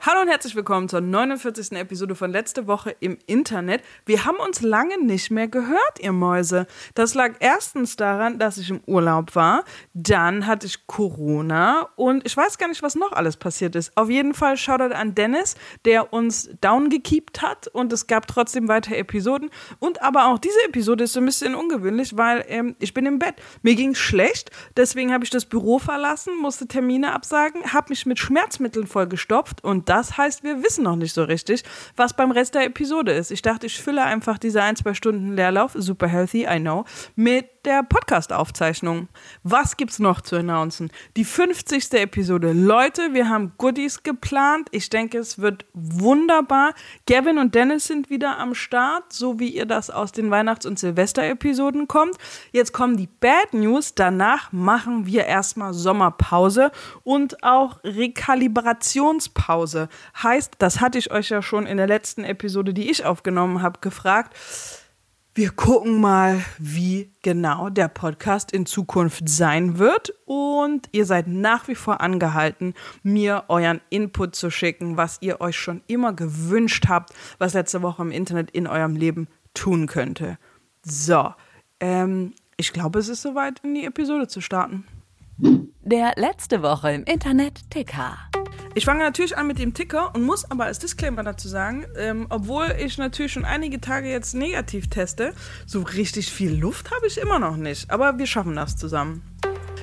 Hallo und herzlich willkommen zur 49. Episode von Letzte Woche im Internet. Wir haben uns lange nicht mehr gehört, ihr Mäuse. Das lag erstens daran, dass ich im Urlaub war, dann hatte ich Corona und ich weiß gar nicht, was noch alles passiert ist. Auf jeden Fall Shoutout an Dennis, der uns downgekeept hat und es gab trotzdem weitere Episoden. Und aber auch diese Episode ist so ein bisschen ungewöhnlich, weil ähm, ich bin im Bett. Mir ging schlecht, deswegen habe ich das Büro verlassen, musste Termine absagen, habe mich mit Schmerzmitteln vollgestopft und das heißt, wir wissen noch nicht so richtig, was beim Rest der Episode ist. Ich dachte, ich fülle einfach diese ein, zwei Stunden Leerlauf, super healthy, I know, mit der Podcast-Aufzeichnung. Was gibt's noch zu announcen? Die 50. Episode. Leute, wir haben Goodies geplant. Ich denke, es wird wunderbar. Gavin und Dennis sind wieder am Start, so wie ihr das aus den Weihnachts- und Silvester-Episoden kommt. Jetzt kommen die Bad News. Danach machen wir erstmal Sommerpause und auch Rekalibrationspause. Heißt, das hatte ich euch ja schon in der letzten Episode, die ich aufgenommen habe, gefragt. Wir gucken mal, wie genau der Podcast in Zukunft sein wird. Und ihr seid nach wie vor angehalten, mir euren Input zu schicken, was ihr euch schon immer gewünscht habt, was letzte Woche im Internet in eurem Leben tun könnte. So, ähm, ich glaube, es ist soweit, in die Episode zu starten. Der letzte Woche im Internet Ticker. Ich fange natürlich an mit dem Ticker und muss aber als Disclaimer dazu sagen, ähm, obwohl ich natürlich schon einige Tage jetzt negativ teste, so richtig viel Luft habe ich immer noch nicht. Aber wir schaffen das zusammen.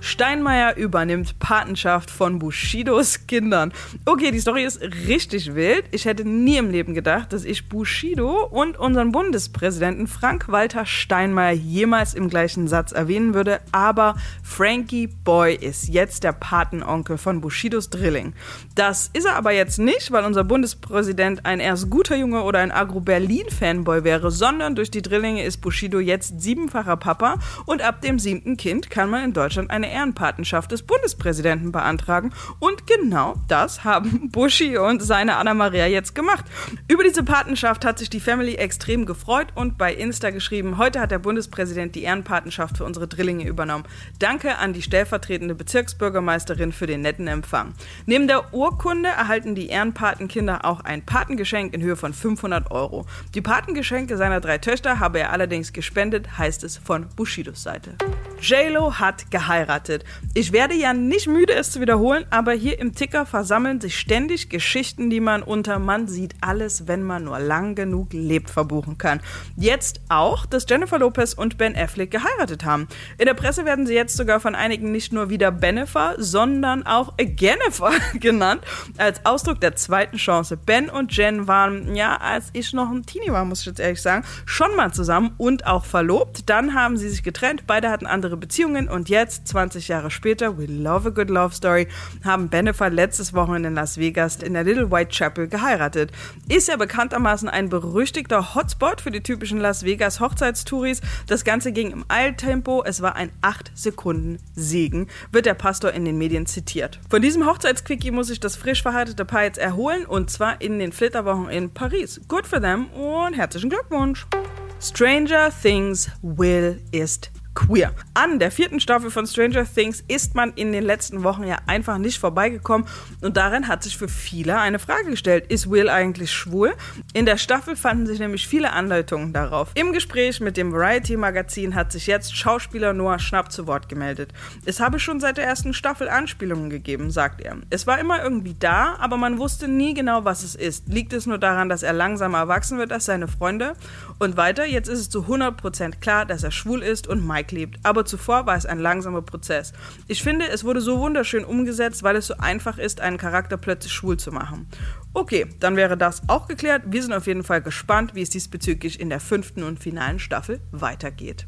Steinmeier übernimmt Patenschaft von Bushidos Kindern. Okay, die Story ist richtig wild. Ich hätte nie im Leben gedacht, dass ich Bushido und unseren Bundespräsidenten Frank-Walter Steinmeier jemals im gleichen Satz erwähnen würde. Aber Frankie Boy ist jetzt der Patenonkel von Bushidos Drilling. Das ist er aber jetzt nicht, weil unser Bundespräsident ein erst guter Junge oder ein Agro-Berlin-Fanboy wäre, sondern durch die Drillinge ist Bushido jetzt siebenfacher Papa und ab dem siebten Kind kann man in Deutschland eine Ehrenpatenschaft des Bundespräsidenten beantragen. Und genau das haben Buschi und seine Anna-Maria jetzt gemacht. Über diese Patenschaft hat sich die Family extrem gefreut und bei Insta geschrieben, heute hat der Bundespräsident die Ehrenpatenschaft für unsere Drillinge übernommen. Danke an die stellvertretende Bezirksbürgermeisterin für den netten Empfang. Neben der Urkunde erhalten die Ehrenpatenkinder auch ein Patengeschenk in Höhe von 500 Euro. Die Patengeschenke seiner drei Töchter habe er allerdings gespendet, heißt es von Bushidos Seite. JLo hat geheiratet. Ich werde ja nicht müde, es zu wiederholen, aber hier im Ticker versammeln sich ständig Geschichten, die man unter man sieht alles, wenn man nur lang genug lebt, verbuchen kann. Jetzt auch, dass Jennifer Lopez und Ben Affleck geheiratet haben. In der Presse werden sie jetzt sogar von einigen nicht nur wieder Benefer, sondern auch Agenifer genannt, als Ausdruck der zweiten Chance. Ben und Jen waren, ja, als ich noch ein Teenie war, muss ich jetzt ehrlich sagen, schon mal zusammen und auch verlobt. Dann haben sie sich getrennt, beide hatten andere Beziehungen und jetzt, 20 Jahre später, we love a good love story, haben Benefer letztes Wochenende in Las Vegas in der Little White Chapel geheiratet. Ist ja bekanntermaßen ein berüchtigter Hotspot für die typischen Las Vegas Hochzeitstouris. Das Ganze ging im Eiltempo, es war ein 8 Sekunden Segen, wird der Pastor in den Medien zitiert. Von diesem Hochzeitsquickie muss sich das frisch verheiratete Paar jetzt erholen und zwar in den Flitterwochen in Paris. Good for them und herzlichen Glückwunsch! Stranger Things Will ist queer. An der vierten Staffel von Stranger Things ist man in den letzten Wochen ja einfach nicht vorbeigekommen und darin hat sich für viele eine Frage gestellt. Ist Will eigentlich schwul? In der Staffel fanden sich nämlich viele Anleitungen darauf. Im Gespräch mit dem Variety-Magazin hat sich jetzt Schauspieler Noah Schnapp zu Wort gemeldet. Es habe schon seit der ersten Staffel Anspielungen gegeben, sagt er. Es war immer irgendwie da, aber man wusste nie genau, was es ist. Liegt es nur daran, dass er langsam erwachsen wird als seine Freunde? Und weiter, jetzt ist es zu 100% klar, dass er schwul ist und Mike lebt. Aber zuvor war es ein langsamer Prozess. Ich finde, es wurde so wunderschön umgesetzt, weil es so einfach ist, einen Charakter plötzlich schwul zu machen. Okay, dann wäre das auch geklärt. Wir sind auf jeden Fall gespannt, wie es diesbezüglich in der fünften und finalen Staffel weitergeht.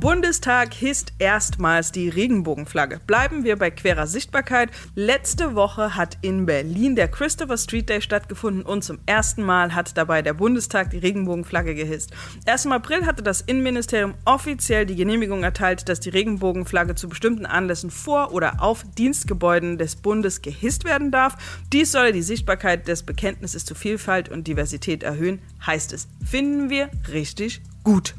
Bundestag hisst erstmals die Regenbogenflagge. Bleiben wir bei querer Sichtbarkeit. Letzte Woche hat in Berlin der Christopher Street Day stattgefunden und zum ersten Mal hat dabei der Bundestag die Regenbogenflagge gehisst. Erst im April hatte das Innenministerium offiziell die Genehmigung erteilt, dass die Regenbogenflagge zu bestimmten Anlässen vor oder auf Dienstgebäuden des Bundes gehisst werden darf. Dies solle die Sichtbarkeit des Bekenntnisses zu Vielfalt und Diversität erhöhen, heißt es. Finden wir richtig gut.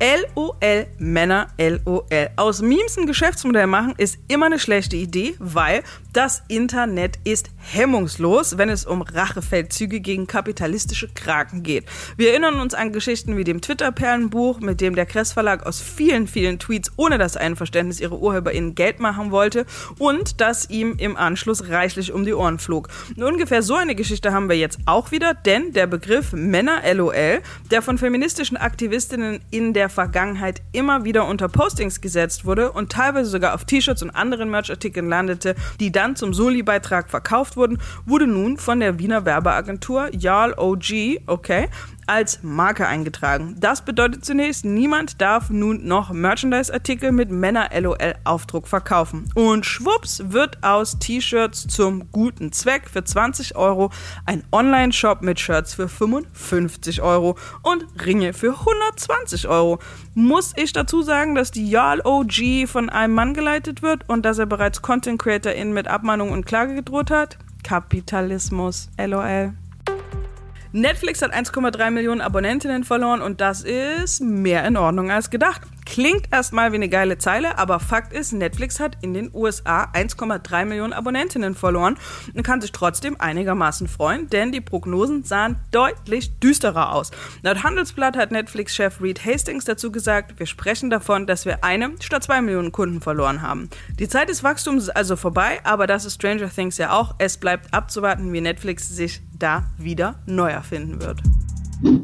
LOL, Männer LOL. Aus Memes ein Geschäftsmodell machen ist immer eine schlechte Idee, weil das Internet ist hemmungslos, wenn es um Rachefeldzüge gegen kapitalistische Kraken geht. Wir erinnern uns an Geschichten wie dem Twitter-Perlenbuch, mit dem der Kress Verlag aus vielen, vielen Tweets ohne das Einverständnis ihrer UrheberInnen Geld machen wollte und das ihm im Anschluss reichlich um die Ohren flog. Und ungefähr so eine Geschichte haben wir jetzt auch wieder, denn der Begriff Männer LOL, der von feministischen Aktivistinnen in der Vergangenheit immer wieder unter Postings gesetzt wurde und teilweise sogar auf T-Shirts und anderen Merchartikeln landete, die dann zum Soli-Beitrag verkauft wurden, wurde nun von der Wiener Werbeagentur Jarl OG, okay, als Marke eingetragen. Das bedeutet zunächst, niemand darf nun noch Merchandise-Artikel mit Männer-LOL-Aufdruck verkaufen. Und schwupps wird aus T-Shirts zum guten Zweck für 20 Euro ein Online-Shop mit Shirts für 55 Euro und Ringe für 120 Euro. Muss ich dazu sagen, dass die Jarl OG von einem Mann geleitet wird und dass er bereits Content CreatorInnen mit Abmahnung und Klage gedroht hat? Kapitalismus, LOL. Netflix hat 1,3 Millionen Abonnentinnen verloren und das ist mehr in Ordnung als gedacht. Klingt erstmal wie eine geile Zeile, aber Fakt ist, Netflix hat in den USA 1,3 Millionen Abonnentinnen verloren und kann sich trotzdem einigermaßen freuen, denn die Prognosen sahen deutlich düsterer aus. Laut Handelsblatt hat Netflix-Chef Reed Hastings dazu gesagt, wir sprechen davon, dass wir eine statt zwei Millionen Kunden verloren haben. Die Zeit des Wachstums ist also vorbei, aber das ist Stranger Things ja auch. Es bleibt abzuwarten, wie Netflix sich da wieder neu erfinden wird.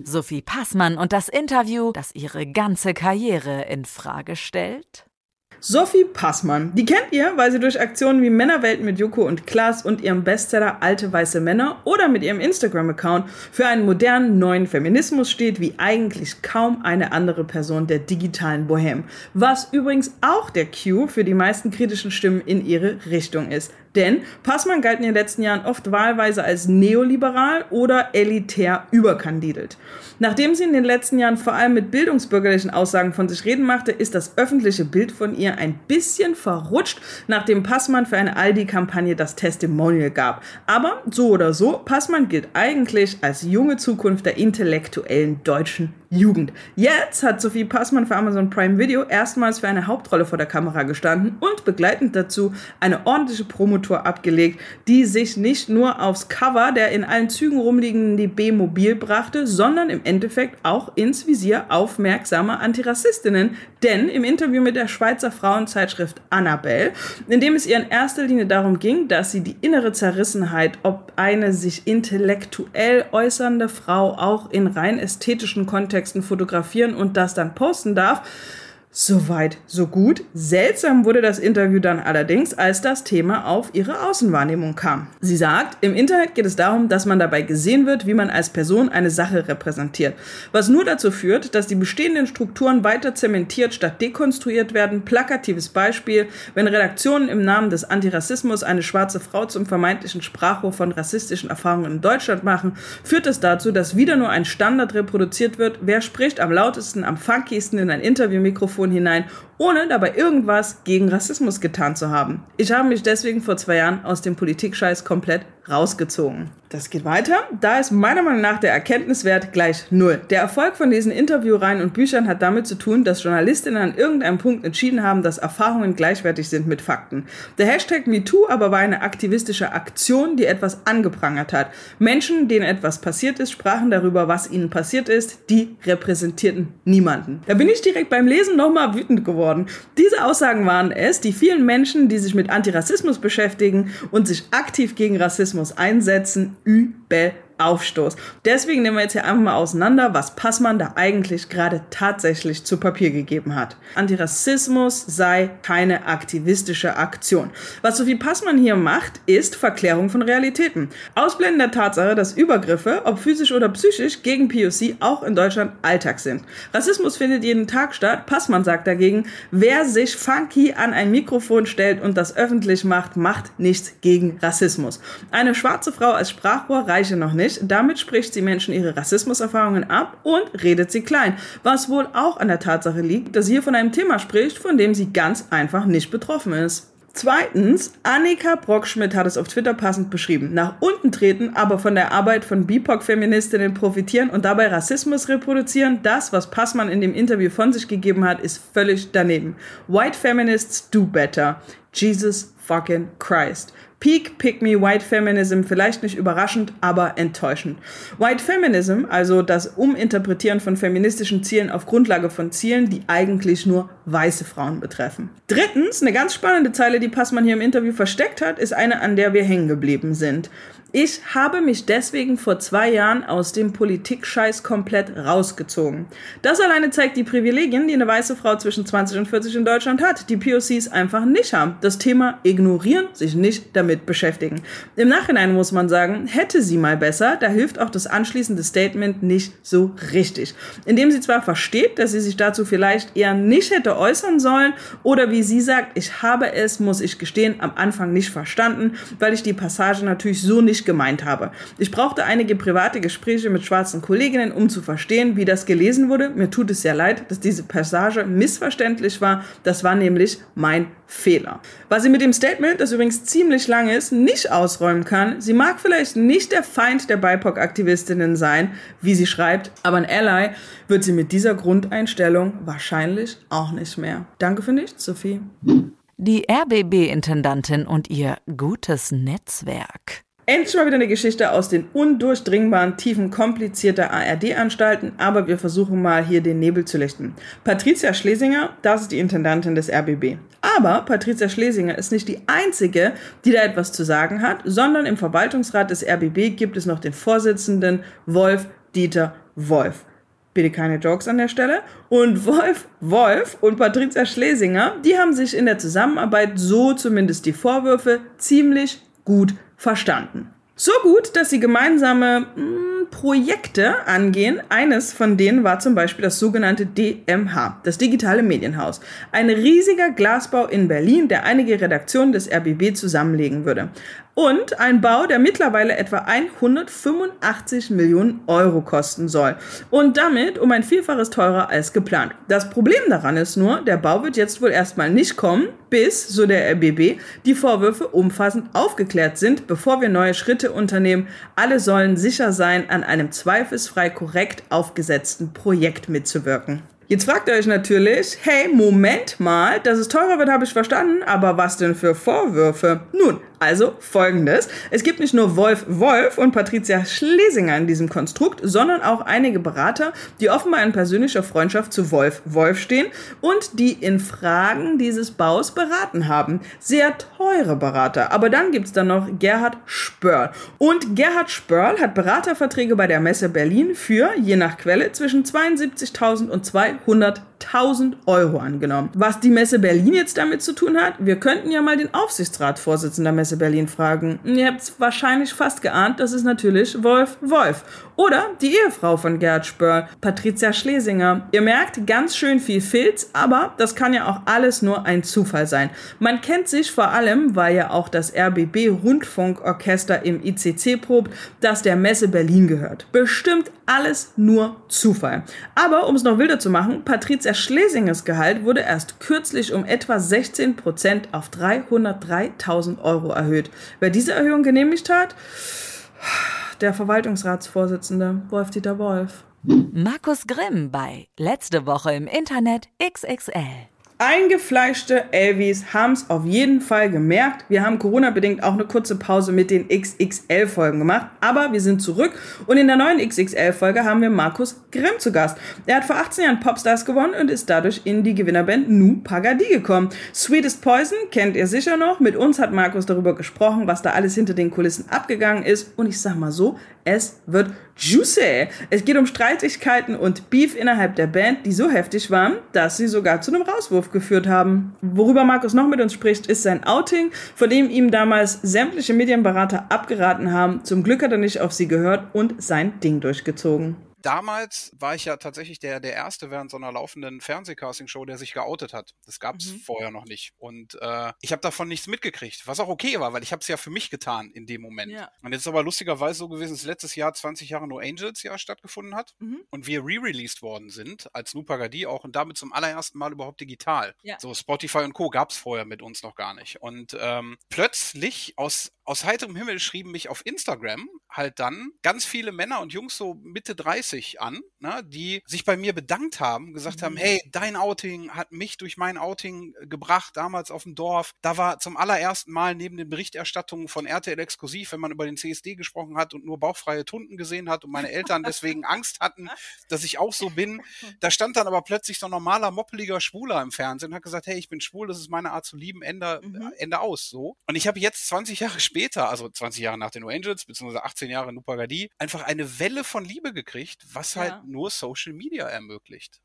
Sophie Passmann und das Interview, das ihre ganze Karriere in Frage stellt. Sophie Passmann. Die kennt ihr, weil sie durch Aktionen wie Männerwelt mit Joko und Klaas und ihrem Bestseller Alte weiße Männer oder mit ihrem Instagram-Account für einen modernen neuen Feminismus steht, wie eigentlich kaum eine andere Person der digitalen Bohème. Was übrigens auch der Cue für die meisten kritischen Stimmen in ihre Richtung ist. Denn Passmann galt in den letzten Jahren oft wahlweise als neoliberal oder elitär überkandidelt. Nachdem sie in den letzten Jahren vor allem mit bildungsbürgerlichen Aussagen von sich reden machte, ist das öffentliche Bild von ihr ein bisschen verrutscht, nachdem Passmann für eine Aldi-Kampagne das Testimonial gab. Aber so oder so, Passmann gilt eigentlich als junge Zukunft der intellektuellen deutschen Jugend. Jetzt hat Sophie Passmann für Amazon Prime Video erstmals für eine Hauptrolle vor der Kamera gestanden und begleitend dazu eine ordentliche Promotour abgelegt, die sich nicht nur aufs Cover der in allen Zügen rumliegenden DB Mobil brachte, sondern im Endeffekt auch ins Visier aufmerksamer Antirassistinnen. Denn im Interview mit der Schweizer Frauenzeitschrift Annabelle, in dem es ihr in erster Linie darum ging, dass sie die innere Zerrissenheit, ob eine sich intellektuell äußernde Frau auch in rein ästhetischen Kontexten Kontexten fotografieren und das dann posten darf, Soweit, so gut. Seltsam wurde das Interview dann allerdings, als das Thema auf ihre Außenwahrnehmung kam. Sie sagt, im Internet geht es darum, dass man dabei gesehen wird, wie man als Person eine Sache repräsentiert. Was nur dazu führt, dass die bestehenden Strukturen weiter zementiert statt dekonstruiert werden. Plakatives Beispiel, wenn Redaktionen im Namen des Antirassismus eine schwarze Frau zum vermeintlichen Sprachrohr von rassistischen Erfahrungen in Deutschland machen, führt es dazu, dass wieder nur ein Standard reproduziert wird. Wer spricht am lautesten, am funkiesten in ein Interviewmikrofon Mikrofon hinein, ohne dabei irgendwas gegen Rassismus getan zu haben. Ich habe mich deswegen vor zwei Jahren aus dem Politikscheiß komplett rausgezogen. Das geht weiter. Da ist meiner Meinung nach der Erkenntniswert gleich null. Der Erfolg von diesen Interviewreihen und Büchern hat damit zu tun, dass Journalistinnen an irgendeinem Punkt entschieden haben, dass Erfahrungen gleichwertig sind mit Fakten. Der Hashtag MeToo aber war eine aktivistische Aktion, die etwas angeprangert hat. Menschen, denen etwas passiert ist, sprachen darüber, was ihnen passiert ist. Die repräsentierten niemanden. Da bin ich direkt beim Lesen nochmal wütend geworden. Diese Aussagen waren es, die vielen Menschen, die sich mit Antirassismus beschäftigen und sich aktiv gegen Rassismus einsetzen, übel Aufstoß. Deswegen nehmen wir jetzt hier einfach mal auseinander, was Passmann da eigentlich gerade tatsächlich zu Papier gegeben hat. Antirassismus sei keine aktivistische Aktion. Was Sophie Passmann hier macht, ist Verklärung von Realitäten. Ausblenden der Tatsache, dass Übergriffe, ob physisch oder psychisch, gegen POC auch in Deutschland Alltag sind. Rassismus findet jeden Tag statt. Passmann sagt dagegen, wer sich funky an ein Mikrofon stellt und das öffentlich macht, macht nichts gegen Rassismus. Eine schwarze Frau als Sprachrohr reiche noch nicht. Damit spricht sie Menschen ihre Rassismuserfahrungen ab und redet sie klein. Was wohl auch an der Tatsache liegt, dass sie hier von einem Thema spricht, von dem sie ganz einfach nicht betroffen ist. Zweitens, Annika Brockschmidt hat es auf Twitter passend beschrieben. Nach unten treten, aber von der Arbeit von BIPOC-Feministinnen profitieren und dabei Rassismus reproduzieren, das, was Passmann in dem Interview von sich gegeben hat, ist völlig daneben. White Feminists do better. Jesus fucking Christ. Peak Pick Me White Feminism vielleicht nicht überraschend, aber enttäuschend. White Feminism, also das Uminterpretieren von feministischen Zielen auf Grundlage von Zielen, die eigentlich nur weiße Frauen betreffen. Drittens, eine ganz spannende Zeile, die Passmann hier im Interview versteckt hat, ist eine, an der wir hängen geblieben sind. Ich habe mich deswegen vor zwei Jahren aus dem Politikscheiß komplett rausgezogen. Das alleine zeigt die Privilegien, die eine weiße Frau zwischen 20 und 40 in Deutschland hat, die POCs einfach nicht haben. Das Thema ignorieren, sich nicht damit beschäftigen. Im Nachhinein muss man sagen, hätte sie mal besser, da hilft auch das anschließende Statement nicht so richtig. Indem sie zwar versteht, dass sie sich dazu vielleicht eher nicht hätte äußern sollen oder wie sie sagt, ich habe es, muss ich gestehen, am Anfang nicht verstanden, weil ich die Passage natürlich so nicht gemeint habe. Ich brauchte einige private Gespräche mit schwarzen Kolleginnen, um zu verstehen, wie das gelesen wurde. Mir tut es sehr leid, dass diese Passage missverständlich war. Das war nämlich mein Fehler. Was sie mit dem Statement, das übrigens ziemlich lang ist, nicht ausräumen kann, sie mag vielleicht nicht der Feind der BIPOC-Aktivistinnen sein, wie sie schreibt, aber ein Ally wird sie mit dieser Grundeinstellung wahrscheinlich auch nicht mehr. Danke für nichts, Sophie. Die RBB-Intendantin und ihr gutes Netzwerk. Endlich mal wieder eine Geschichte aus den undurchdringbaren Tiefen komplizierter ARD-Anstalten, aber wir versuchen mal hier den Nebel zu lichten. Patricia Schlesinger, das ist die Intendantin des RBB. Aber Patricia Schlesinger ist nicht die einzige, die da etwas zu sagen hat, sondern im Verwaltungsrat des RBB gibt es noch den Vorsitzenden Wolf Dieter Wolf. Bitte keine Jokes an der Stelle. Und Wolf Wolf und Patricia Schlesinger, die haben sich in der Zusammenarbeit, so zumindest die Vorwürfe, ziemlich gut verstanden. So gut, dass sie gemeinsame mh, hm, Projekte angehen. Eines von denen war zum Beispiel das sogenannte DMH, das Digitale Medienhaus. Ein riesiger Glasbau in Berlin, der einige Redaktionen des RBB zusammenlegen würde. Und ein Bau, der mittlerweile etwa 185 Millionen Euro kosten soll. Und damit um ein Vielfaches teurer als geplant. Das Problem daran ist nur, der Bau wird jetzt wohl erstmal nicht kommen, bis, so der RBB, die Vorwürfe umfassend aufgeklärt sind, bevor wir neue Schritte unternehmen. Alle sollen sicher sein, an einem zweifelsfrei korrekt aufgesetzten Projekt mitzuwirken. Jetzt fragt ihr euch natürlich, hey, Moment mal, dass es teurer wird, habe ich verstanden, aber was denn für Vorwürfe? Nun, also folgendes. Es gibt nicht nur Wolf Wolf und Patricia Schlesinger in diesem Konstrukt, sondern auch einige Berater, die offenbar in persönlicher Freundschaft zu Wolf Wolf stehen und die in Fragen dieses Baus beraten haben. Sehr teure Berater. Aber dann gibt es dann noch Gerhard Spörl. Und Gerhard Spörl hat Beraterverträge bei der Messe Berlin für, je nach Quelle, zwischen 72.000 und 200.000 1000 Euro angenommen. Was die Messe Berlin jetzt damit zu tun hat, wir könnten ja mal den Aufsichtsratsvorsitzenden der Messe Berlin fragen. Ihr habt es wahrscheinlich fast geahnt, das ist natürlich Wolf Wolf. Oder die Ehefrau von Gerhard Spörl, Patricia Schlesinger. Ihr merkt, ganz schön viel Filz, aber das kann ja auch alles nur ein Zufall sein. Man kennt sich vor allem, weil ja auch das RBB Rundfunkorchester im ICC probt, das der Messe Berlin gehört. Bestimmt alles nur Zufall. Aber um es noch wilder zu machen, Patricia Schlesingers Gehalt wurde erst kürzlich um etwa 16 Prozent auf 303.000 Euro erhöht. Wer diese Erhöhung genehmigt hat, der Verwaltungsratsvorsitzende Wolf-Dieter Wolf. Markus Grimm bei Letzte Woche im Internet XXL. Eingefleischte Elvis haben es auf jeden Fall gemerkt. Wir haben Corona-bedingt auch eine kurze Pause mit den XXL-Folgen gemacht, aber wir sind zurück und in der neuen XXL-Folge haben wir Markus Grimm zu Gast. Er hat vor 18 Jahren Popstars gewonnen und ist dadurch in die Gewinnerband Nu Pagadi gekommen. Sweetest Poison kennt ihr sicher noch. Mit uns hat Markus darüber gesprochen, was da alles hinter den Kulissen abgegangen ist und ich sag mal so, es wird juicy. Es geht um Streitigkeiten und Beef innerhalb der Band, die so heftig waren, dass sie sogar zu einem Rauswurf geführt haben. Worüber Markus noch mit uns spricht, ist sein Outing, von dem ihm damals sämtliche Medienberater abgeraten haben. Zum Glück hat er nicht auf sie gehört und sein Ding durchgezogen damals war ich ja tatsächlich der, der Erste während so einer laufenden Fernsehcasting-Show, der sich geoutet hat. Das gab es mhm. vorher noch nicht. Und äh, ich habe davon nichts mitgekriegt, was auch okay war, weil ich habe es ja für mich getan in dem Moment. Ja. Und jetzt ist aber lustigerweise so gewesen, dass letztes Jahr 20 Jahre No Angels ja stattgefunden hat mhm. und wir re-released worden sind als Nupagadi auch und damit zum allerersten Mal überhaupt digital. Ja. So Spotify und Co. gab es vorher mit uns noch gar nicht. Und ähm, plötzlich aus aus heiterem Himmel schrieben mich auf Instagram halt dann ganz viele Männer und Jungs so Mitte 30 an, ne, die sich bei mir bedankt haben, gesagt mhm. haben, hey, dein Outing hat mich durch mein Outing gebracht, damals auf dem Dorf. Da war zum allerersten Mal neben den Berichterstattungen von RTL Exklusiv, wenn man über den CSD gesprochen hat und nur bauchfreie Tunden gesehen hat und meine Eltern deswegen Angst hatten, dass ich auch so bin. Da stand dann aber plötzlich so ein normaler, moppeliger Schwuler im Fernsehen und hat gesagt, hey, ich bin schwul, das ist meine Art zu lieben, Ende, mhm. Ende aus, so. Und ich habe jetzt 20 Jahre später also 20 Jahre nach den No Angels, beziehungsweise 18 Jahre Nupagadi, einfach eine Welle von Liebe gekriegt, was halt ja. halt nur Social Media ermöglicht.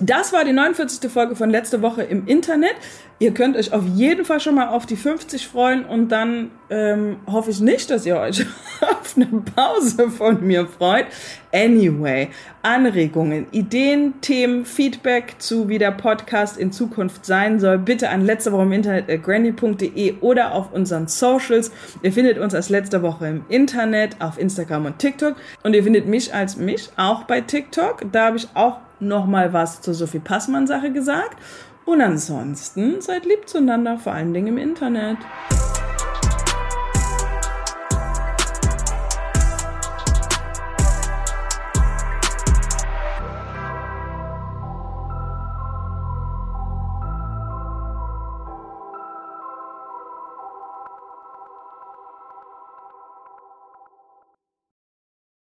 Das war die 49. Folge von letzte Woche im Internet. Ihr könnt euch auf jeden Fall schon mal auf die 50 freuen und dann ähm, hoffe ich nicht, dass ihr euch auf eine Pause von mir freut. Anyway, Anregungen, Ideen, Themen, Feedback zu wie der Podcast in Zukunft sein soll, bitte an letzte Woche im Internet at granny.de oder auf unseren Socials. Ihr findet uns als letzte Woche im Internet, auf Instagram und TikTok. Und ihr findet mich als mich auch bei TikTok. Da habe ich auch noch mal was zur Sophie Passmann Sache gesagt. Und ansonsten seid lieb zueinander, vor allen Dingen im Internet.